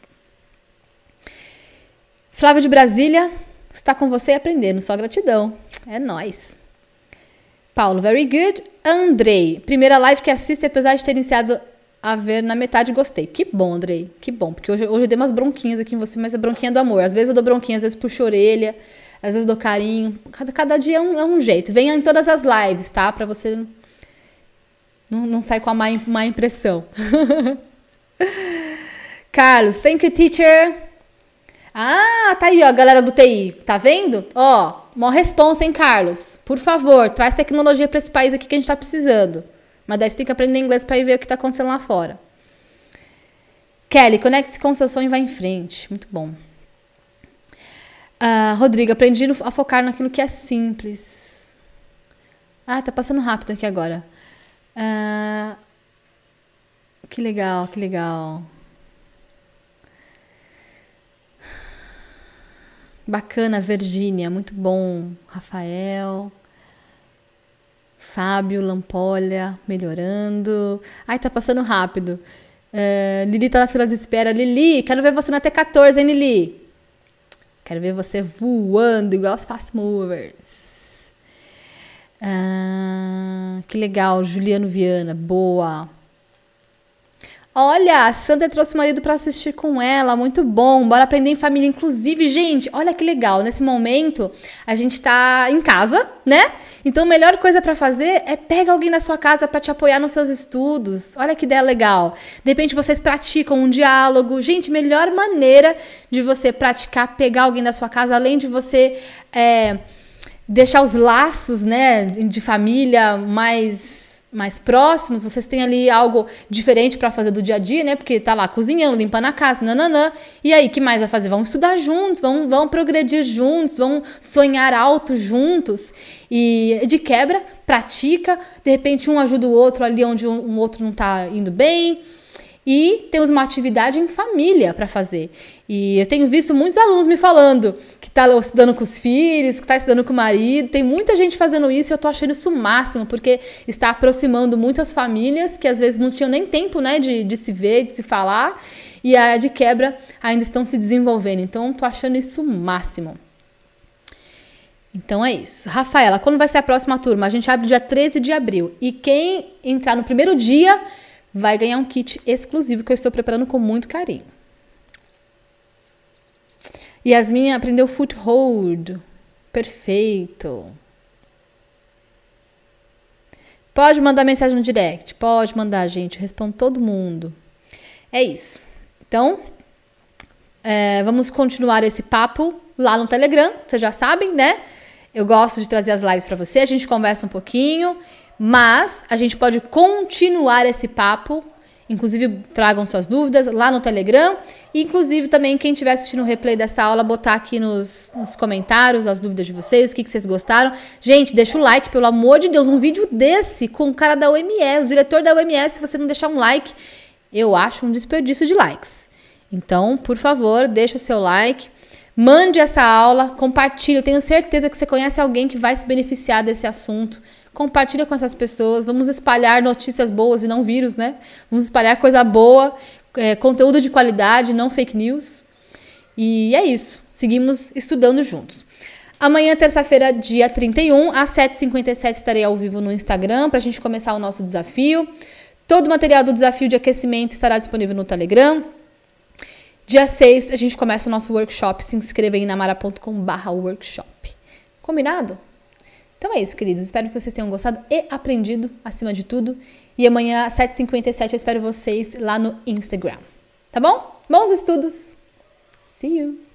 Flávio de Brasília, está com você aprendendo. Só gratidão. É nós. Paulo, very good. Andrei, primeira live que assisto, apesar de ter iniciado a ver na metade, gostei. Que bom, Andrei. Que bom. Porque hoje, hoje eu dei umas bronquinhas aqui em você, mas é bronquinha do amor. Às vezes eu dou bronquinha, às vezes puxo orelha, às vezes dou carinho. Cada, cada dia é um, é um jeito. Venha em todas as lives, tá? Pra você não, não sair com a má, má impressão. Carlos, thank you, teacher. Ah, tá aí, ó, galera do TI. Tá vendo? Ó, uma responsa, hein, Carlos? Por favor, traz tecnologia para esse país aqui que a gente está precisando. Mas daí você tem que aprender inglês para ir ver o que está acontecendo lá fora. Kelly, conecte-se com o seu sonho e vá em frente. Muito bom. Uh, Rodrigo, aprendi a focar naquilo que é simples. Ah, tá passando rápido aqui agora. Uh, que legal, que legal. Bacana, Virgínia, muito bom. Rafael. Fábio, Lampolha, melhorando. Ai, tá passando rápido. Uh, Lili tá na fila de espera. Lili, quero ver você na T14, hein, Lili? Quero ver você voando igual os fast movers. Uh, que legal, Juliano Viana, boa. Olha, a Sandra trouxe o marido para assistir com ela, muito bom. Bora aprender em família. Inclusive, gente, olha que legal. Nesse momento, a gente tá em casa, né? Então, a melhor coisa para fazer é pega alguém na sua casa para te apoiar nos seus estudos. Olha que ideia legal. De repente, vocês praticam um diálogo. Gente, melhor maneira de você praticar, pegar alguém da sua casa, além de você é, deixar os laços, né, de família mais mais próximos, vocês têm ali algo diferente para fazer do dia a dia, né? Porque tá lá cozinhando, limpando a casa, nananã. E aí, que mais vai fazer? Vão estudar juntos, vão, vão progredir juntos, vão sonhar alto juntos. E de quebra, pratica, de repente um ajuda o outro ali onde um, um outro não tá indo bem e temos uma atividade em família para fazer. E eu tenho visto muitos alunos me falando que está estudando com os filhos, que está estudando com o marido. Tem muita gente fazendo isso e eu estou achando isso o máximo, porque está aproximando muitas famílias que às vezes não tinham nem tempo né, de, de se ver, de se falar, e a de quebra ainda estão se desenvolvendo. Então, estou achando isso o máximo. Então é isso. Rafaela, quando vai ser a próxima turma? A gente abre dia 13 de abril. E quem entrar no primeiro dia vai ganhar um kit exclusivo que eu estou preparando com muito carinho. Yasmin aprendeu foothold. Perfeito. Pode mandar mensagem no direct. Pode mandar, gente. Eu respondo todo mundo. É isso. Então, é, vamos continuar esse papo lá no Telegram. Vocês já sabem, né? Eu gosto de trazer as lives para você. A gente conversa um pouquinho. Mas a gente pode continuar esse papo Inclusive, tragam suas dúvidas lá no Telegram. E, inclusive, também, quem estiver assistindo o replay dessa aula, botar aqui nos, nos comentários as dúvidas de vocês, o que, que vocês gostaram. Gente, deixa o like, pelo amor de Deus. Um vídeo desse com o cara da OMS, o diretor da OMS, se você não deixar um like, eu acho um desperdício de likes. Então, por favor, deixa o seu like. Mande essa aula, compartilhe. Eu tenho certeza que você conhece alguém que vai se beneficiar desse assunto. Compartilha com essas pessoas. Vamos espalhar notícias boas e não vírus, né? Vamos espalhar coisa boa, é, conteúdo de qualidade, não fake news. E é isso. Seguimos estudando juntos. Amanhã, terça-feira, dia 31, às 7h57, estarei ao vivo no Instagram para a gente começar o nosso desafio. Todo o material do desafio de aquecimento estará disponível no Telegram. Dia 6, a gente começa o nosso workshop. Se inscreva aí na mara.com/workshop. Combinado? Então é isso, queridos. Espero que vocês tenham gostado e aprendido acima de tudo. E amanhã, às 7h57, eu espero vocês lá no Instagram. Tá bom? Bons estudos! See you!